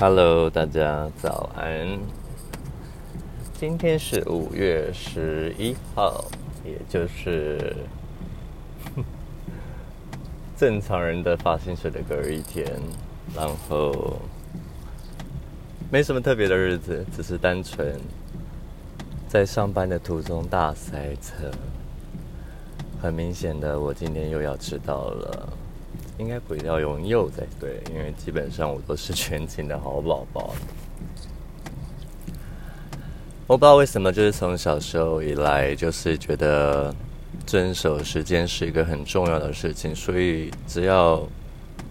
Hello，大家早安。今天是五月十一号，也就是正常人的发薪水的隔一天，然后没什么特别的日子，只是单纯在上班的途中大塞车。很明显的，我今天又要迟到了。应该不要用右才对，因为基本上我都是全勤的好宝宝。我不知道为什么，就是从小时候以来，就是觉得遵守时间是一个很重要的事情，所以只要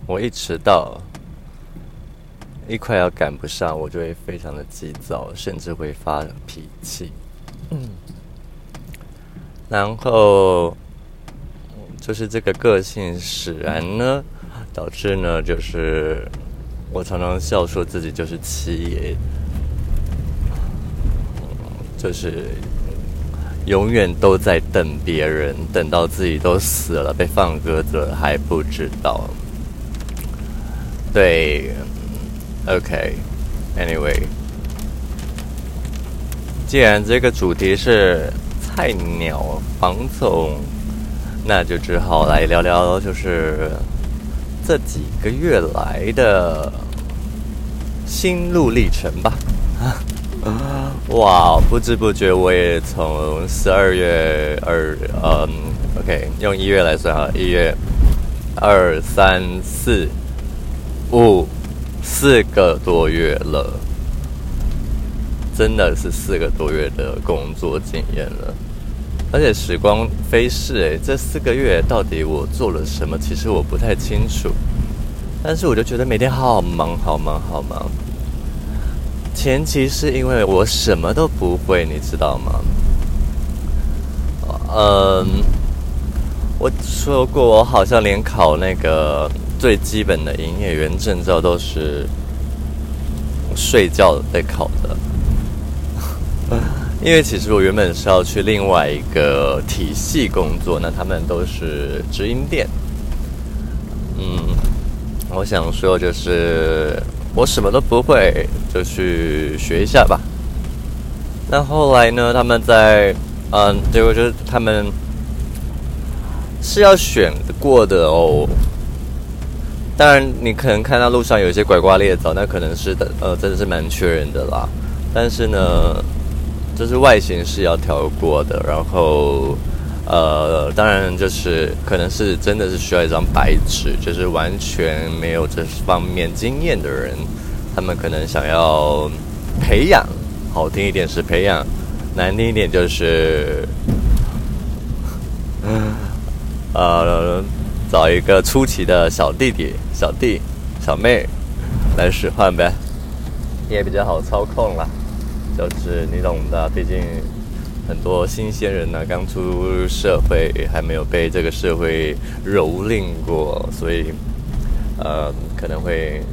我一迟到，一快要赶不上，我就会非常的急躁，甚至会发脾气。嗯，然后。就是这个个性使然呢，导致呢，就是我常常笑说自己就是七爷，就是永远都在等别人，等到自己都死了被放鸽子了还不知道。对，OK，Anyway，既然这个主题是菜鸟房总。那就只好来聊聊，就是这几个月来的心路历程吧。哇，不知不觉我也从十二月二，嗯，OK，用一月来算哈，一月二三四五四个多月了，真的是四个多月的工作经验了。而且时光飞逝，哎，这四个月到底我做了什么？其实我不太清楚。但是我就觉得每天好忙，好忙，好忙。前期是因为我什么都不会，你知道吗？嗯，我说过，我好像连考那个最基本的营业员证照都是睡觉在考的。因为其实我原本是要去另外一个体系工作，那他们都是直营店。嗯，我想说就是我什么都不会，就去学一下吧。那后来呢，他们在嗯，结果就是他们是要选过的哦。当然，你可能看到路上有一些拐瓜裂枣，那可能是的，呃，真的是蛮缺人的啦。但是呢。就是外形是要调过的，然后，呃，当然就是可能是真的是需要一张白纸，就是完全没有这方面经验的人，他们可能想要培养，好听一点是培养，难听一点就是，呃，找一个出奇的小弟弟、小弟、小妹来使唤呗，也比较好操控了。就是你懂的，毕竟很多新鲜人呢，刚出社会，还没有被这个社会蹂躏过，所以呃，可能会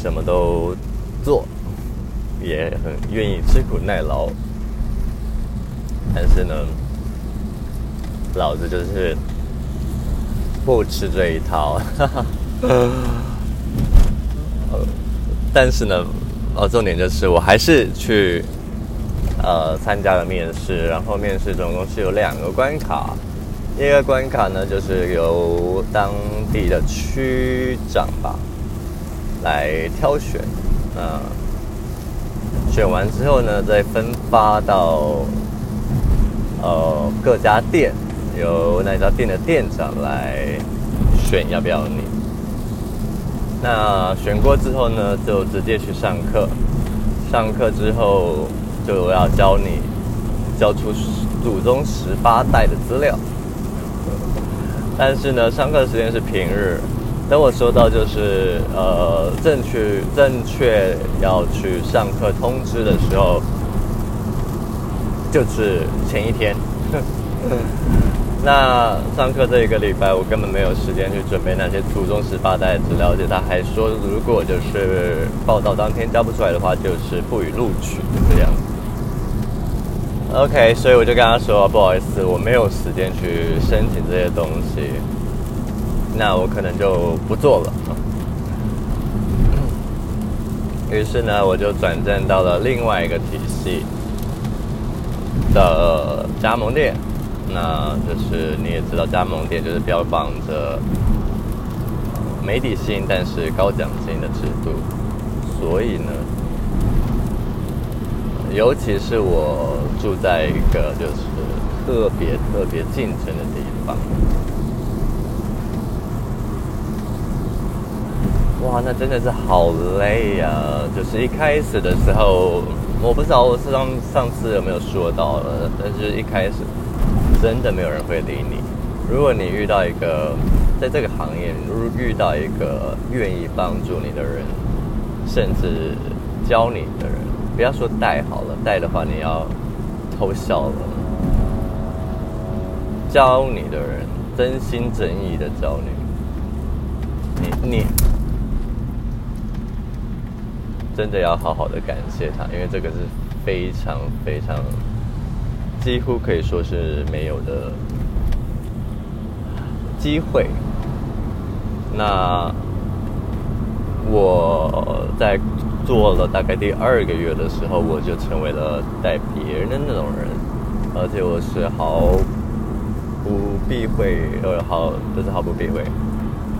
什么都做，也很愿意吃苦耐劳。但是呢，老子就是不吃这一套，哈哈。呃但是呢。哦，重点就是我还是去呃参加了面试，然后面试总共是有两个关卡，第一个关卡呢就是由当地的区长吧来挑选，嗯，选完之后呢再分发到呃各家店，由那家店的店长来选要不要你。那选过之后呢，就直接去上课。上课之后就要教你交出祖宗十八代的资料。但是呢，上课时间是平日。等我收到就是呃正确正确要去上课通知的时候，就是前一天。那上课这一个礼拜，我根本没有时间去准备那些初中十八代的资料，而且他还说，如果就是报道当天交不出来的话，就是不予录取这样。OK，所以我就跟他说，不好意思，我没有时间去申请这些东西，那我可能就不做了。于是呢，我就转战到了另外一个体系的加盟店。那就是你也知道，加盟店就是标榜着没底薪但是高奖金的制度。所以呢，尤其是我住在一个就是特别特别竞争的地方。哇，那真的是好累呀！就是一开始的时候，我不知道我上上次有没有说到了，但是一开始真的没有人会理你。如果你遇到一个在这个行业，如遇到一个愿意帮助你的人，甚至教你的人，不要说带好了，带的话你要偷笑了。教你的人，真心真意的教你，你你。真的要好好的感谢他，因为这个是非常非常几乎可以说是没有的机会。那我在做了大概第二个月的时候，我就成为了带别人的那种人，而且我是毫不避讳，呃，毫不是毫不避讳，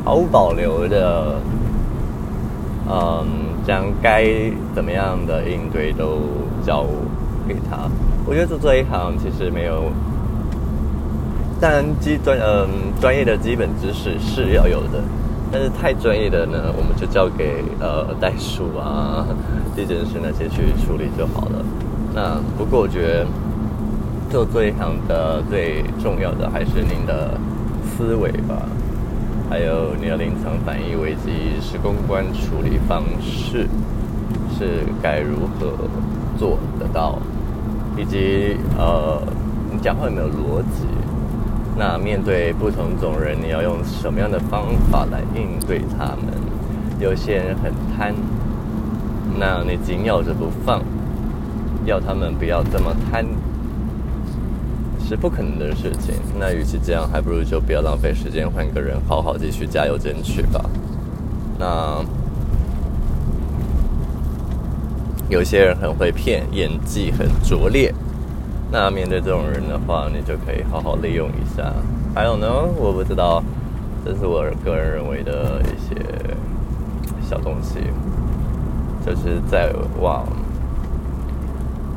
毫无保留的，嗯。将该怎么样的应对都交给他。我觉得做这一行其实没有，当然基专嗯专业的基本知识是要有的，但是太专业的呢，我们就交给呃代数啊、地震师那些去处理就好了。那不过我觉得做这一行的最重要的还是您的思维吧。还有你的临场反应危机是公关处理方式是该如何做得到，以及呃你讲话有没有逻辑？那面对不同种人，你要用什么样的方法来应对他们？有些人很贪，那你紧咬着不放，要他们不要这么贪。是不可能的事情。那与其这样，还不如就不要浪费时间，换个人好好继续加油争取吧。那有些人很会骗，演技很拙劣。那面对这种人的话，你就可以好好利用一下。还有呢，我不知道，这是我个人认为的一些小东西，就是在往，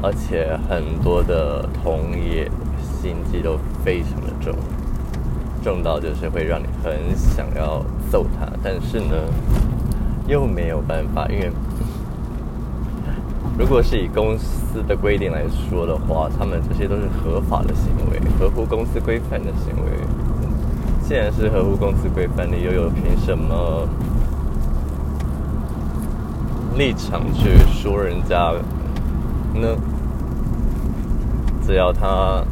而且很多的同业。心机都非常的重，重到就是会让你很想要揍他，但是呢，又没有办法，因为如果是以公司的规定来说的话，他们这些都是合法的行为，合乎公司规范的行为。既然是合乎公司规范，你又有凭什么立场去说人家呢？只要他。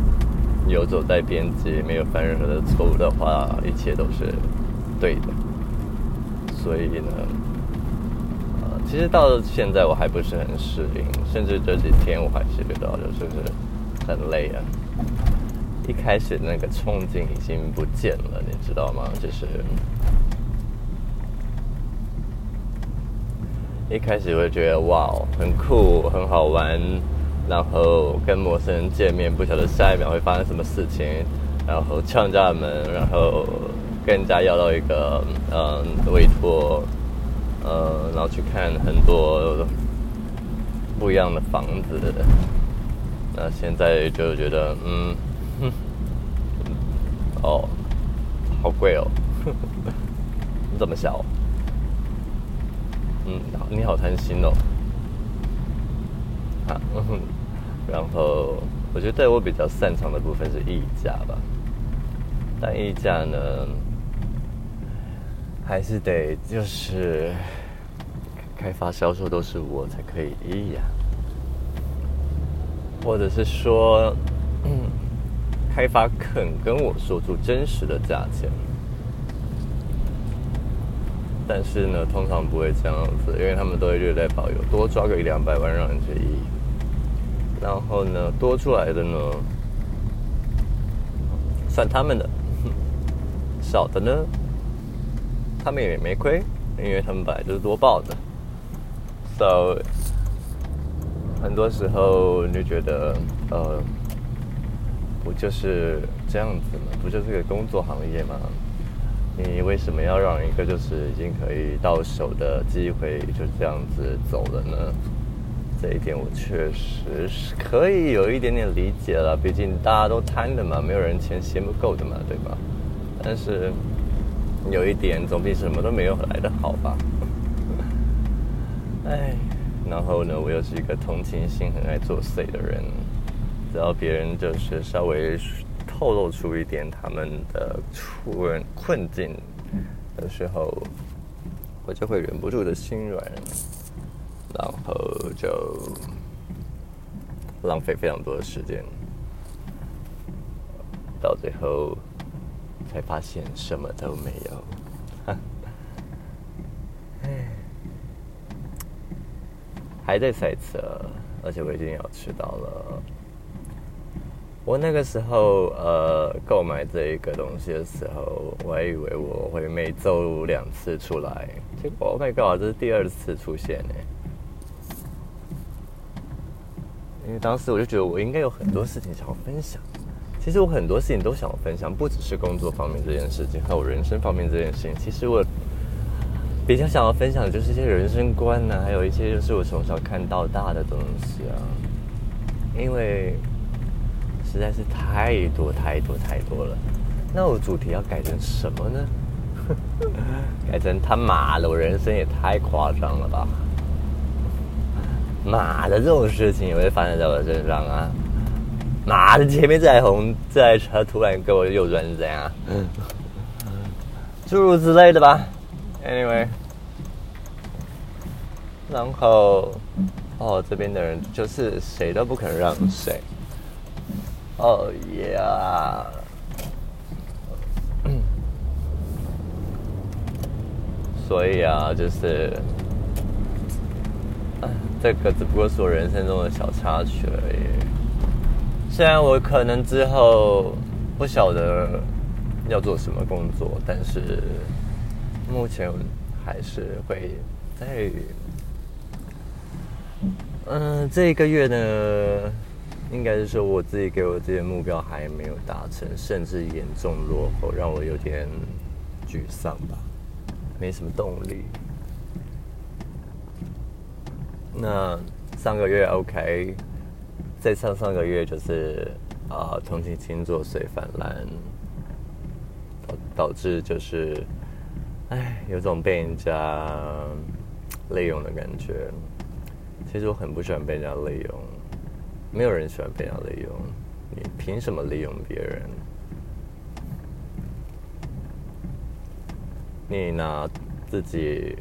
游走在边界，没有犯任何的错误的话，一切都是对的。所以呢，其实到现在我还不是很适应，甚至这几天我还是觉得就是很累啊。一开始那个憧憬已经不见了，你知道吗？就是一开始会觉得哇，很酷，很好玩。然后跟陌生人见面，不晓得下一秒会发生什么事情，然后敲人家门，然后跟人家要到一个嗯委托，呃，然后去看很多不一样的房子。那现在就觉得嗯，哦，好贵哦，你怎么小，嗯，你好贪心哦。啊，然后我觉得我比较擅长的部分是议价吧，但议价呢，还是得就是开发销售都是我才可以议呀，或者是说，嗯开发肯跟我说出真实的价钱，但是呢，通常不会这样子，因为他们都会略带保有，多抓个一两百万让人去议。然后呢，多出来的呢，算他们的；少的呢，他们也没亏，因为他们本来就是多报的。So，很多时候你就觉得，呃，不就是这样子吗？不就是个工作行业吗？你为什么要让一个就是已经可以到手的机会就这样子走了呢？这一点我确实是可以有一点点理解了，毕竟大家都贪的嘛，没有人钱嫌不够的嘛，对吧？但是有一点总比什么都没有来的好吧？哎，然后呢，我又是一个同情心很爱作祟的人，只要别人就是稍微透露出一点他们的困困境的时候，我就会忍不住的心软。然后就浪费非常多的时间，到最后才发现什么都没有。唉，还在赛车，而且我已经要迟到了。我那个时候呃购买这一个东西的时候，我还以为我会每周两次出来，结果 Oh my God，这是第二次出现呢。因为当时我就觉得我应该有很多事情想要分享，其实我很多事情都想要分享，不只是工作方面这件事情，还有人生方面这件事情。其实我比较想要分享的就是一些人生观呢，还有一些就是我从小看到大的东西啊。因为实在是太多太多太多了，那我主题要改成什么呢？改成他妈的，我人生也太夸张了吧！妈的，这种事情也会发生在我身上啊！妈的，前面这台红这台车突然给我右转是怎样？诸如此类的吧。Anyway，然后哦，这边的人就是谁都不肯让谁。哦呀，所以啊，就是。这个只不过是我人生中的小插曲而已。虽然我可能之后不晓得要做什么工作，但是目前还是会在嗯这一个月呢，应该是说我自己给我自己的目标还没有达成，甚至严重落后，让我有点沮丧吧，没什么动力。那上个月 OK，再上上个月就是啊，同情心作祟泛滥，导导致就是，哎，有种被人家利用的感觉。其实我很不喜欢被人家利用，没有人喜欢被人家利用。你凭什么利用别人？你拿自己。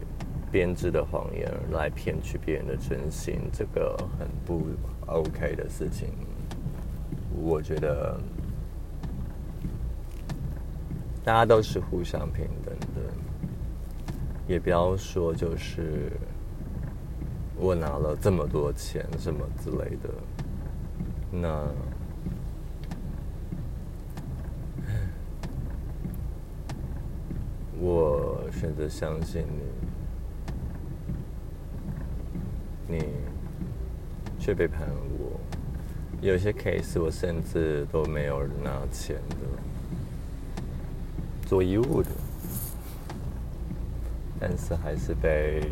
编织的谎言来骗取别人的真心，这个很不 OK 的事情。我觉得大家都是互相平等的，也不要说就是我拿了这么多钱什么之类的。那我选择相信你。你却背叛了我，有些 case 我甚至都没有拿钱的，做义务的，但是还是被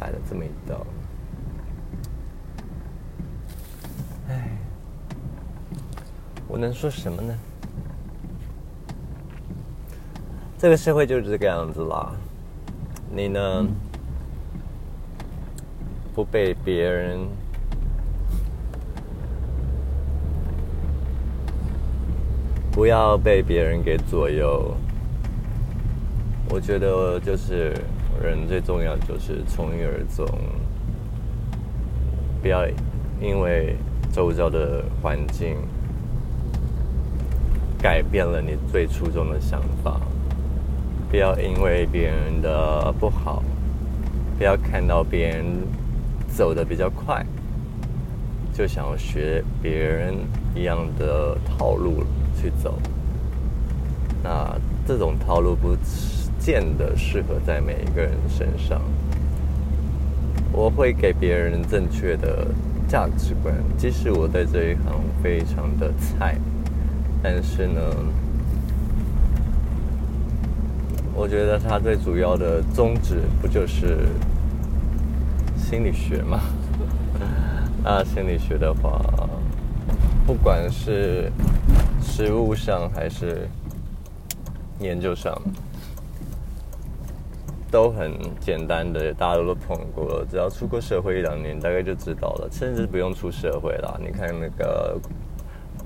摆了这么一刀。唉，我能说什么呢？这个社会就是这个样子啦。你呢？不被别人，不要被别人给左右。我觉得就是人最重要就是从一而终，不要因为周遭的环境改变了你最初衷的想法，不要因为别人的不好，不要看到别人。走的比较快，就想学别人一样的套路去走。那这种套路不见得适合在每一个人身上。我会给别人正确的价值观，即使我在这一行非常的菜，但是呢，我觉得他最主要的宗旨不就是心理学嘛？那心理学的话，不管是实物上还是研究上。都很简单的，大家都碰过了。只要出过社会一两年，大概就知道了。甚至不用出社会啦，你看那个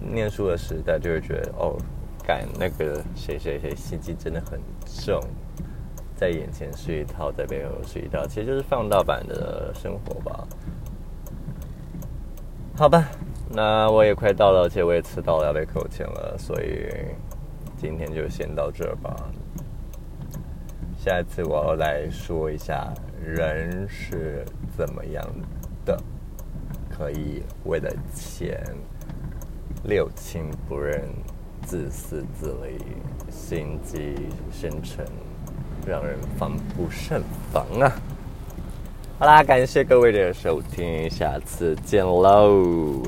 念书的时代，就会觉得哦，干那个谁谁谁心机真的很重，在眼前是一套，在背后是一套，其实就是放大版的生活吧。好吧，那我也快到了，而且我也迟到了，要被扣钱了，所以今天就先到这吧。下一次我要来说一下人是怎么样的，可以为了钱六亲不认、自私自利、心机深沉，让人防不胜防啊！好啦，感谢各位的收听，下次见喽。